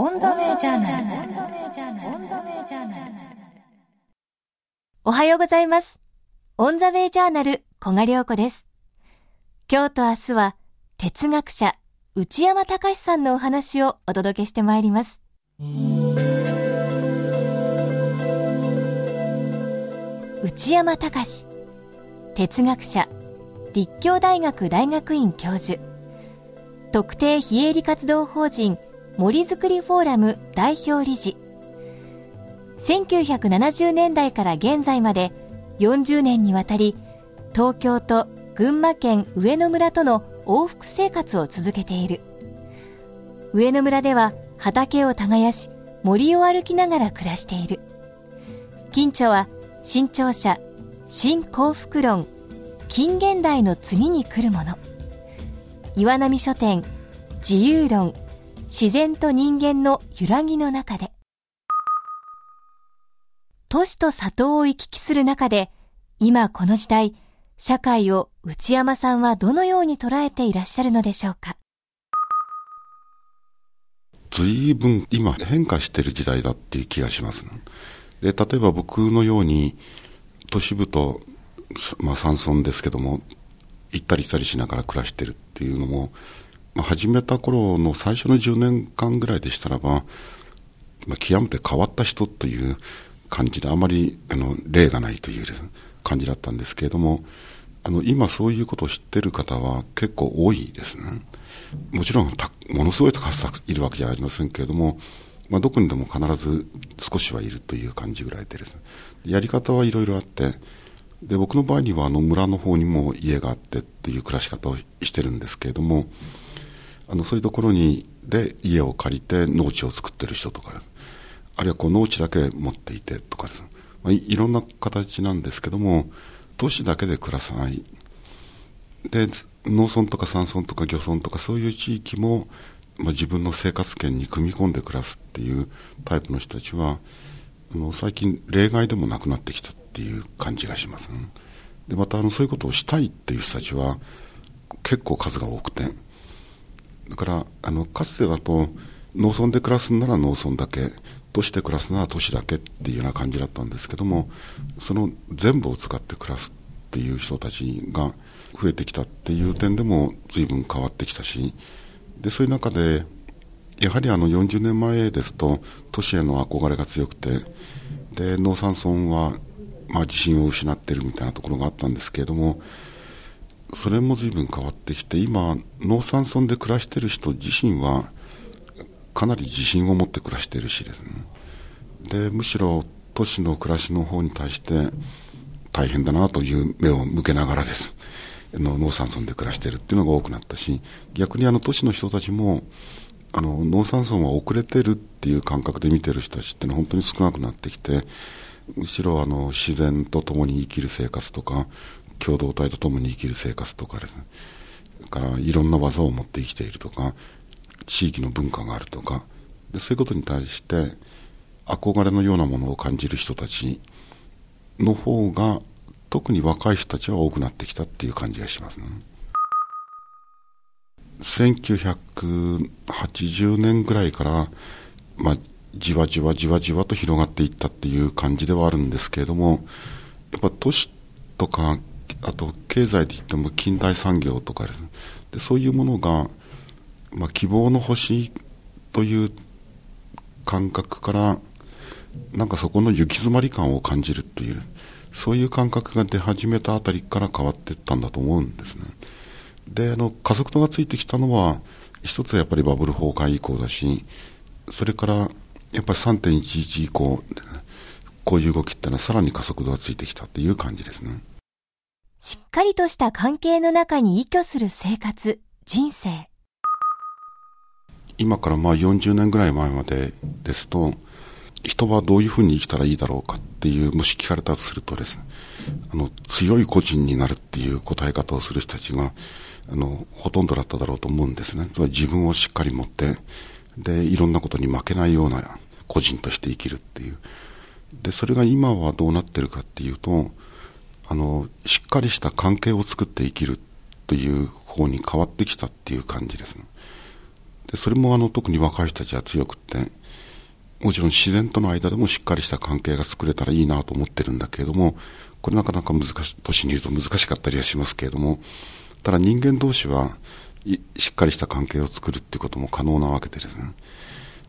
オンザメジャーナル。オンザメイジャーナルおはようございます。オンザウェイジャーナル、小賀良子です。今日と明日は、哲学者、内山隆さんのお話をお届けしてまいります。内山隆哲学者、立教大学大学院教授、特定非営利活動法人森づくりフォーラム代表理事、1970年代から現在まで40年にわたり東京と群馬県上野村との往復生活を続けている。上野村では畑を耕し森を歩きながら暮らしている。近著は新潮社新幸福論近現代の次に来るもの。岩波書店自由論自然と人間の揺らぎの中で都市と里を行き来する中で、今この時代、社会を内山さんはどのように捉えていらっしゃるのでしょうか？随分今変化してる時代だっていう気がします、ね、で、例えば僕のように都市部と、まあ山村ですけども、行ったり来たりしながら暮らしてるっていうのも、始めた頃の最初の10年間ぐらいでしたらば、まあ、極めて変わった人という感じで、あまりあの例がないという感じだったんですけれども、あの今そういうことを知ってる方は結構多いですね。もちろんものすごいたくさんいるわけじゃありませんけれども、まあ、どこにでも必ず少しはいるという感じぐらいでですね。やり方はいろいろあって、で、僕の場合にはあの村の方にも家があってっていう暮らし方をしてるんですけれども、あのそういうところにで家を借りて農地を作ってる人とか、あるいはこう農地だけ持っていてとかですね、まあ、いろんな形なんですけども、都市だけで暮らさない。で、農村とか山村とか漁村とかそういう地域も、まあ、自分の生活圏に組み込んで暮らすっていうタイプの人たちは、あの最近例外でもなくなってきたっていう感じがします、ね。で、またあのそういうことをしたいっていう人たちは結構数が多くて、だからあのかつてだと農村で暮らすなら農村だけ、都市で暮らすなら都市だけっていうような感じだったんですけどもその全部を使って暮らすっていう人たちが増えてきたっていう点でも随分変わってきたしでそういう中でやはりあの40年前ですと都市への憧れが強くてで農山村はまあ自信を失ってるみたいなところがあったんですけれどもそれも随分変わってきて今農山村で暮らしてる人自身はかなり自信を持って暮らしているしですね。でむしろ都市の暮らしの方に対して大変だなという目を向けながらです。の農山村で暮らしているっていうのが多くなったし逆にあの都市の人たちもあの農山村は遅れてるっていう感覚で見てる人たちっていうのは本当に少なくなってきてむしろあの自然と共に生きる生活とか共同体と共に生きる生活とかですねからいろんな技を持って生きているとか地域の文化があるとかでそういうことに対して憧れのようなものを感じる人たちの方が特に若い人たちは多くなってきたっていう感じがしますね。1980年ぐらいから、まあ、じわじわじわじわと広がっていったっていう感じではあるんですけれども、やっぱ都市とか、あと経済で言っても近代産業とかですね、でそういうものが、まあ、希望の星という感覚から、なんかそこの行き詰まり感を感じるっていう、そういう感覚が出始めたあたりから変わっていったんだと思うんですね。で、あの、加速度がついてきたのは、一つはやっぱりバブル崩壊以降だし、それから、やっぱり3.11以降、こういう動きってのはさらに加速度がついてきたっていう感じですね。しっかりとした関係の中に依拠する生活、人生。今からまあ40年ぐらい前までですと、人はどういうふうに生きたらいいだろうかっていう、もし聞かれたとするとですね、あの、強い個人になるっていう答え方をする人たちが、あの、ほとんどだっただろうと思うんですね。つまり自分をしっかり持って、で、いろんなことに負けないような個人として生きるっていう。で、それが今はどうなってるかっていうと、あの、しっかりした関係を作って生きるという方に変わってきたっていう感じですね。でそれもあの特に若い人たちは強くってもちろん自然との間でもしっかりした関係が作れたらいいなと思ってるんだけれどもこれなかなか難しい年に言うと難しかったりはしますけれどもただ人間同士はしっかりした関係を作るっていうことも可能なわけでですね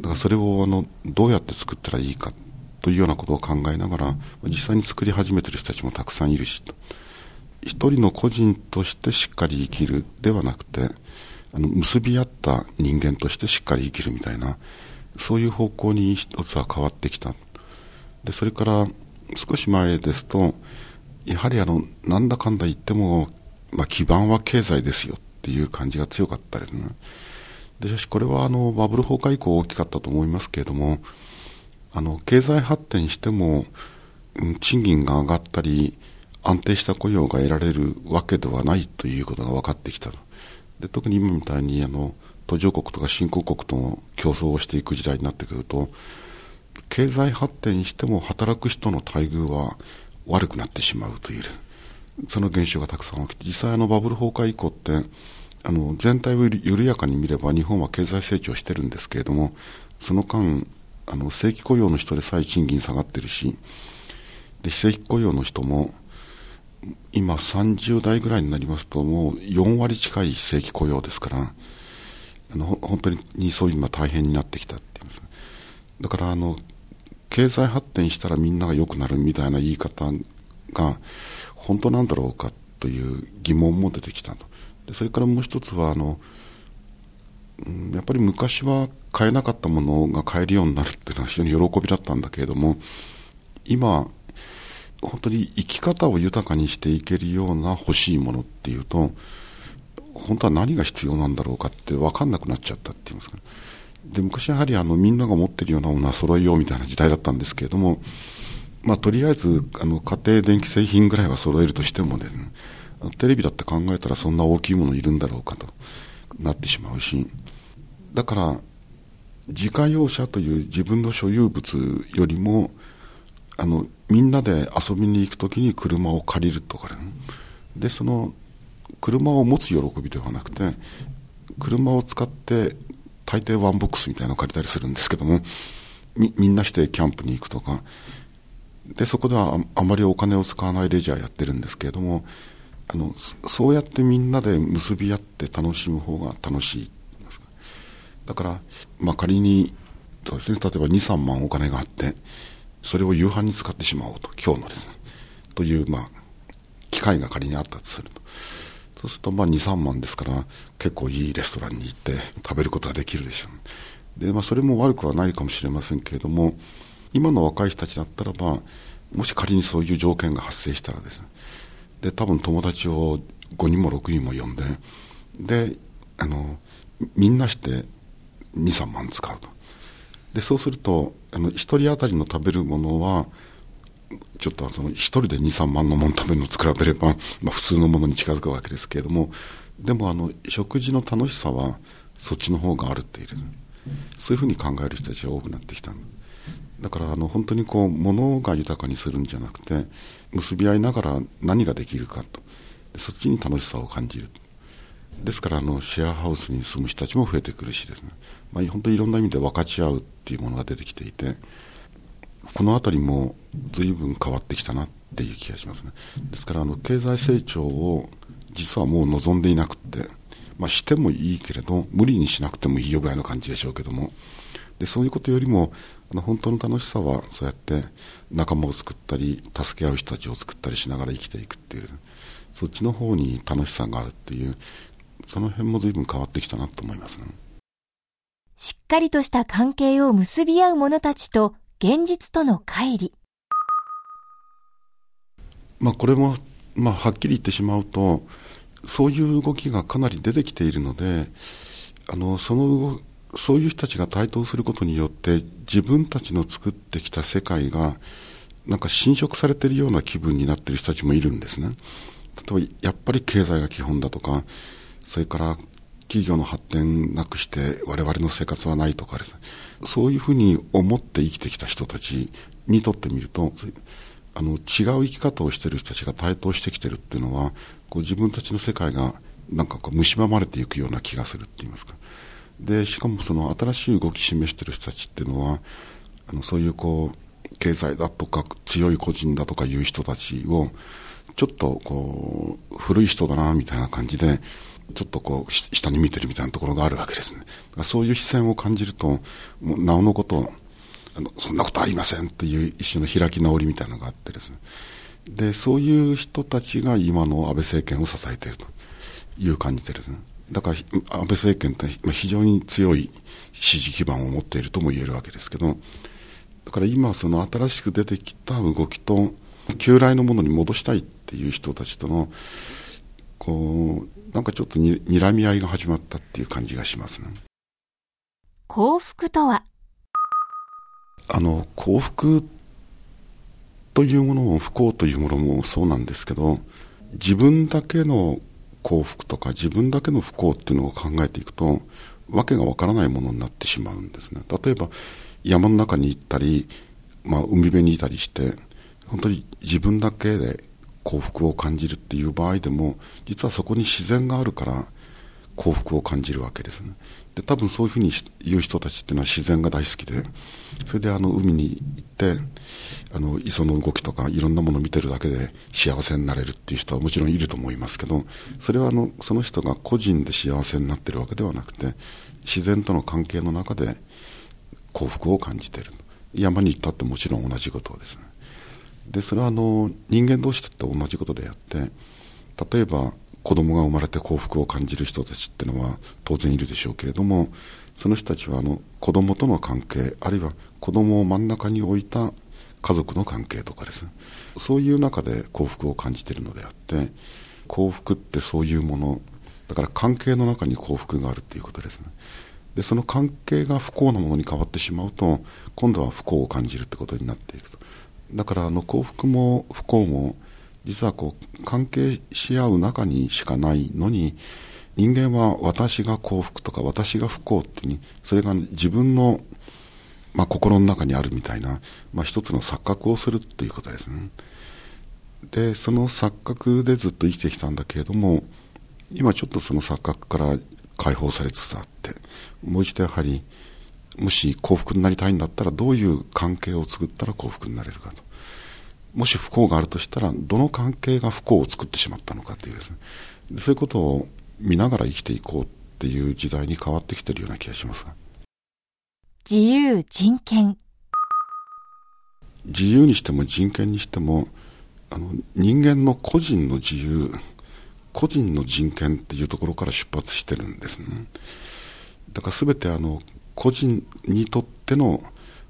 だからそれをあのどうやって作ったらいいかというようなことを考えながら実際に作り始めてる人たちもたくさんいるし一人の個人としてしっかり生きるではなくてあの結び合った人間としてしっかり生きるみたいなそういう方向に一つは変わってきた。でそれから少し前ですとやはりあのなんだかんだ言っても、まあ、基盤は経済ですよっていう感じが強かったですね。でしかしこれはあのバブル崩壊以降大きかったと思いますけれどもあの経済発展しても、賃金が上がったり安定した雇用が得られるわけではないということが分かってきた。で特に今みたいにあの途上国とか新興国との競争をしていく時代になってくると経済発展しても働く人の待遇は悪くなってしまうというその現象がたくさん起きて実際あのバブル崩壊以降ってあの全体を緩やかに見れば日本は経済成長してるんですけれどもその間あの正規雇用の人でさえ賃金下がってるしで非正規雇用の人も今30代ぐらいになりますともう4割近い非正規雇用ですからあの本当にそういうのは大変になってきたっていうんです。だからあの経済発展したらみんなが良くなるみたいな言い方が本当なんだろうかという疑問も出てきたと。でそれからもう一つはあの、やっぱり昔は買えなかったものが買えるようになるっていうのは非常に喜びだったんだけれども今本当に生き方を豊かにしていけるような欲しいものっていうと本当は何が必要なんだろうかって分かんなくなっちゃったっていうんですか、ね、で昔やはりあのみんなが持ってるようなものは揃えようみたいな時代だったんですけれども、まあ、とりあえずあの家庭電気製品ぐらいは揃えるとしてもねテレビだって考えたらそんな大きいものいるんだろうかとなってしまうしだから自家用車という自分の所有物よりもあのみんなで遊びに行く時に車を借りるとかね。でその車を持つ喜びではなくて車を使って大抵ワンボックスみたいなのを借りたりするんですけどもみみんなしてキャンプに行くとか。でそこではあまりお金を使わないレジャーやってるんですけれどもあのそうやってみんなで結び合って楽しむ方が楽しい。だから、まあ、仮にそうです、ね、例えば23万お金があってそれを夕飯に使ってしまおうと今日のですねという、まあ、機会が仮にあったとすると。そうするとまあ23万ですから結構いいレストランに行って食べることができるでしょう。で、まあ、それも悪くはないかもしれませんけれども今の若い人たちだったらばもし仮にそういう条件が発生したらですねで多分友達を5人も6人も呼んでであのみんなして23万使うと。でそうするとあの1人当たりの食べるものはちょっとその1人で23万のもの食べるのと比べれば、まあ、普通のものに近づくわけですけれどもでもあの食事の楽しさはそっちの方があるっていう。そういうふうに考える人たちが多くなってきた。だからあの本当にこう物が豊かにするんじゃなくて結び合いながら何ができるかと。そっちに楽しさを感じる。ですからあのシェアハウスに住む人たちも増えてくるしですね、まあ、本当にいろんな意味で分かち合うっていうものが出てきていてこの辺りも随分変わってきたなっていう気がしますね。ですからあの経済成長を実はもう望んでいなくて、まあ、してもいいけれど無理にしなくてもいいよぐらいの感じでしょうけども。でそういうことよりもあの本当の楽しさはそうやって仲間を作ったり助け合う人たちを作ったりしながら生きていくっていうそっちの方に楽しさがあるっていうその辺も随分変わってきたなと思いますねしっかりとした関係を結び合う者たちと現実との乖離まあこれも、まあ、はっきり言ってしまうとそういう動きがかなり出てきているのであのそのそういう人たちが台頭することによって自分たちの作ってきた世界がなんか侵食されているような気分になっている人たちもいるんですね。例えばやっぱり経済が基本だとかそれから企業の発展なくして我々の生活はないとかですね。そういうふうに思って生きてきた人たちにとってみるとあの違う生き方をしている人たちが台頭してきてるっていうのはこう自分たちの世界がなんかこう蝕まれていくような気がするって言いますか。でしかもその新しい動き示してる人たちっていうのはあのそういうこう経済だとか強い個人だとかいう人たちをちょっとこう古い人だなみたいな感じでちょっとこう下に見てるみたいなところがあるわけですね。そういう視線を感じるとなおのことあのそんなことありませんっていう一種の開き直りみたいなのがあってですね。でそういう人たちが今の安倍政権を支えているという感じでですね。だから安倍政権って非常に強い支持基盤を持っているとも言えるわけですけどだから今その新しく出てきた動きと旧来のものに戻したいっていう人たちとのこうなんかちょっとに睨み合いが始まったっていう感じがしますね。幸福とは？あの幸福というものも不幸というものもそうなんですけど自分だけの幸福とか自分だけの不幸っていうのを考えていくとわけがわからないものになってしまうんですね。例えば山の中に行ったり、まあ、海辺にいたりして本当に自分だけで幸福を感じるっていう場合でも実はそこに自然があるから幸福を感じるわけですね。で多分そういうふうに言う人たちっていうのは自然が大好きでそれであの海に行ってあの磯の動きとかいろんなものを見てるだけで幸せになれるっていう人はもちろんいると思いますけどそれはあのその人が個人で幸せになってるわけではなくて自然との関係の中で幸福を感じている。山に行ったってもちろん同じことですね。でそれはあの人間同士って同じことであって例えば子供が生まれて幸福を感じる人たちっていうのは当然いるでしょうけれどもその人たちはあの子供との関係あるいは子供を真ん中に置いた家族の関係とかです。ねそういう中で幸福を感じているのであって幸福ってそういうものだから関係の中に幸福があるっていうことですね。でその関係が不幸なものに変わってしまうと今度は不幸を感じるってことになっていくと。だからあの幸福も不幸も実はこう関係し合う中にしかないのに人間は私が幸福とか私が不幸っていうにそれが自分の、まあ、心の中にあるみたいな、まあ、一つの錯覚をするということですね。でその錯覚でずっと生きてきたんだけれども今ちょっとその錯覚から解放されつつあってもう一度やはりもし幸福になりたいんだったらどういう関係を作ったら幸福になれるかと。もし不幸があるとしたらどの関係が不幸を作ってしまったのかというですね。そういうことを見ながら生きていこうっていう時代に変わってきてるような気がします自由人権。自由にしても人権にしてもあの人間の個人の自由個人の人権っていうところから出発してるんですね。だから全てあの個人にとっての、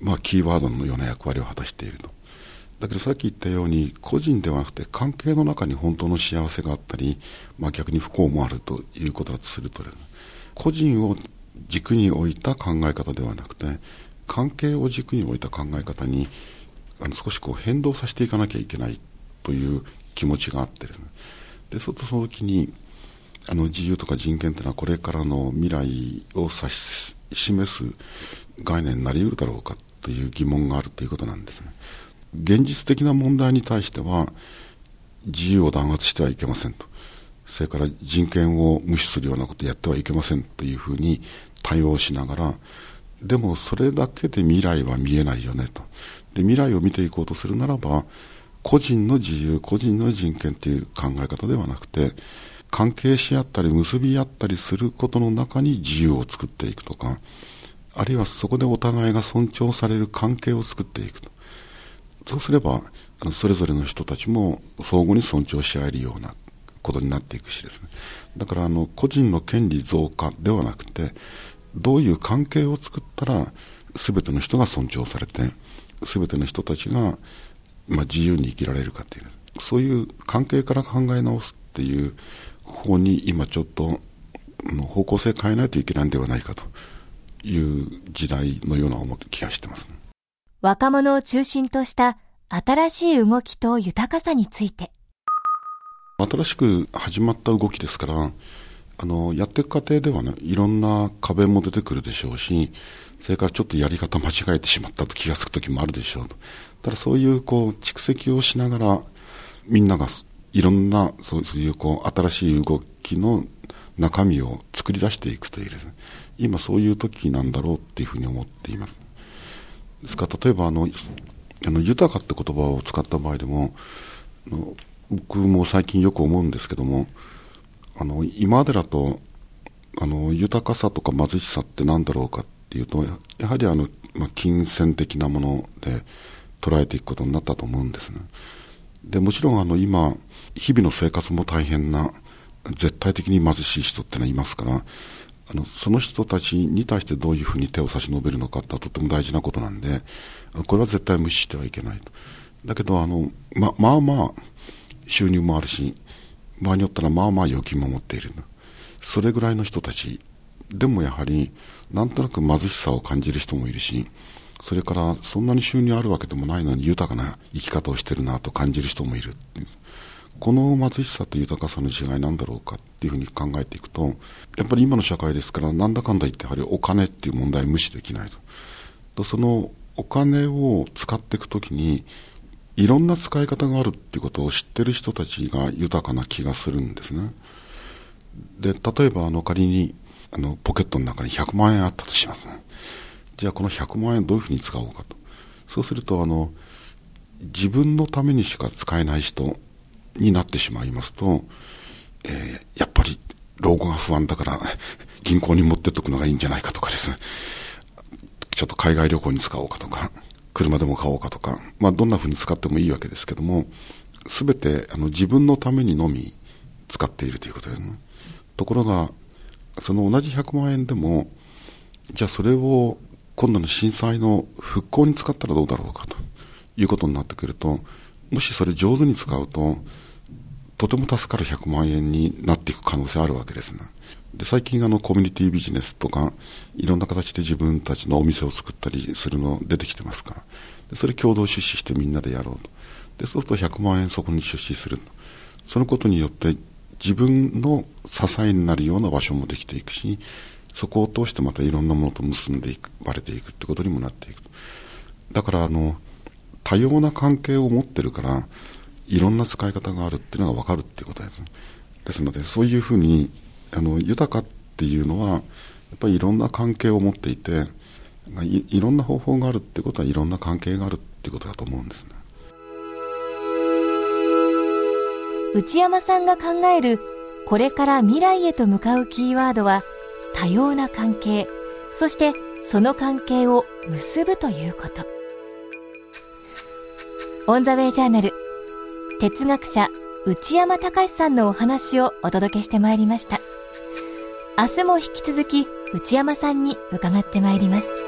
まあ、キーワードのような役割を果たしていると。だけどさっき言ったように個人ではなくて関係の中に本当の幸せがあったり、まあ、逆に不幸もあるということだとすると個人を軸に置いた考え方ではなくて関係を軸に置いた考え方にあの少しこう変動させていかなきゃいけないという気持ちがあってですね。でそうするとその時にあの自由とか人権というのはこれからの未来を指し示す概念になりうるだろうかという疑問があるということなんですね。現実的な問題に対しては自由を弾圧してはいけませんとそれから人権を無視するようなことをやってはいけませんというふうに対応しながらでもそれだけで未来は見えないよねとで未来を見ていこうとするならば個人の自由個人の人権という考え方ではなくて関係し合ったり結び合ったりすることの中に自由を作っていくとかあるいはそこでお互いが尊重される関係を作っていくと。そうすればそれぞれの人たちも相互に尊重し合えるようなことになっていくしですね。だからあの個人の権利増加ではなくてどういう関係を作ったら全ての人が尊重されて全ての人たちが、まあ、自由に生きられるかっていうそういう関係から考え直すっていう方に今ちょっと方向性変えないといけないんではないかという時代のような気がしてます、ね。若者を中心とした新しい動きと豊かさについて新しく始まった動きですからあのやっていく過程ではねいろんな壁も出てくるでしょうしそれからちょっとやり方間違えてしまったと気が付く時もあるでしょうただそういうこう蓄積をしながらみんながいろんなそういうこう新しい動きの中身を作り出していくというね今そういう時なんだろうっていうふうに思っています。ですから例えばあのあの豊かって言葉を使った場合でも僕も最近よく思うんですけどもあの今までだとあの豊かさとか貧しさって何だろうかっていうとやはりあの、まあ、金銭的なもので捉えていくことになったと思うんですねでもちろんあの今日々の生活も大変な絶対的に貧しい人ってのはいますからあのその人たちに対してどういうふうに手を差し伸べるのかってとても大事なことなんでこれは絶対無視してはいけないと。だけどあのままあまあ収入もあるし場合によったらまあまあ預金も持っているそれぐらいの人たちでもやはりなんとなく貧しさを感じる人もいるしそれからそんなに収入あるわけでもないのに豊かな生き方をしてるなと感じる人もいる。っていうこの貧しさと豊かさの違いなんだろうかっていうふうに考えていくとやっぱり今の社会ですからなんだかんだ言ってやはりお金っていう問題無視できないと。とそのお金を使っていくときにいろんな使い方があるっていうことを知ってる人たちが豊かな気がするんですね。で例えばあの仮にあのポケットの中に100万円あったとしますね。じゃあこの100万円どういうふうに使おうかと。そうするとあの自分のためにしか使えない人になってしまいますと、えー、やっぱり老後が不安だから銀行に持ってっとくのがいいんじゃないかとかです。ねちょっと海外旅行に使おうかとか車でも買おうかとか、まあ、どんなふうに使ってもいいわけですけども全てあの自分のためにのみ使っているということですね。ところがその同じ100万円でもじゃあそれを今度の震災の復興に使ったらどうだろうかということになってくるともしそれ上手に使うととても助かる100万円になっていく可能性あるわけですね。で最近あのコミュニティビジネスとかいろんな形で自分たちのお店を作ったりするの出てきてますから。でそれ共同出資してみんなでやろうと。でそうすると100万円そこに出資するそのことによって自分の支えになるような場所もできていくしそこを通してまたいろんなものと結んでいくばれていくってことにもなっていく。だからあの多様な関係を持ってるからいろんな使い方があるっていうのが分かるっていうことですですのでそういうふうにあの豊かっていうのはやっぱりいろんな関係を持っていていいろんな方法があるってことはいろんな関係があるってことだと思うんですね。内山さんが考えるこれから未来へと向かうキーワードは多様な関係そしてその関係を結ぶということ。オンザウェイジャーナル哲学者内山隆さんのお話をお届けしてまいりました。明日も引き続き内山さんに伺ってまいります。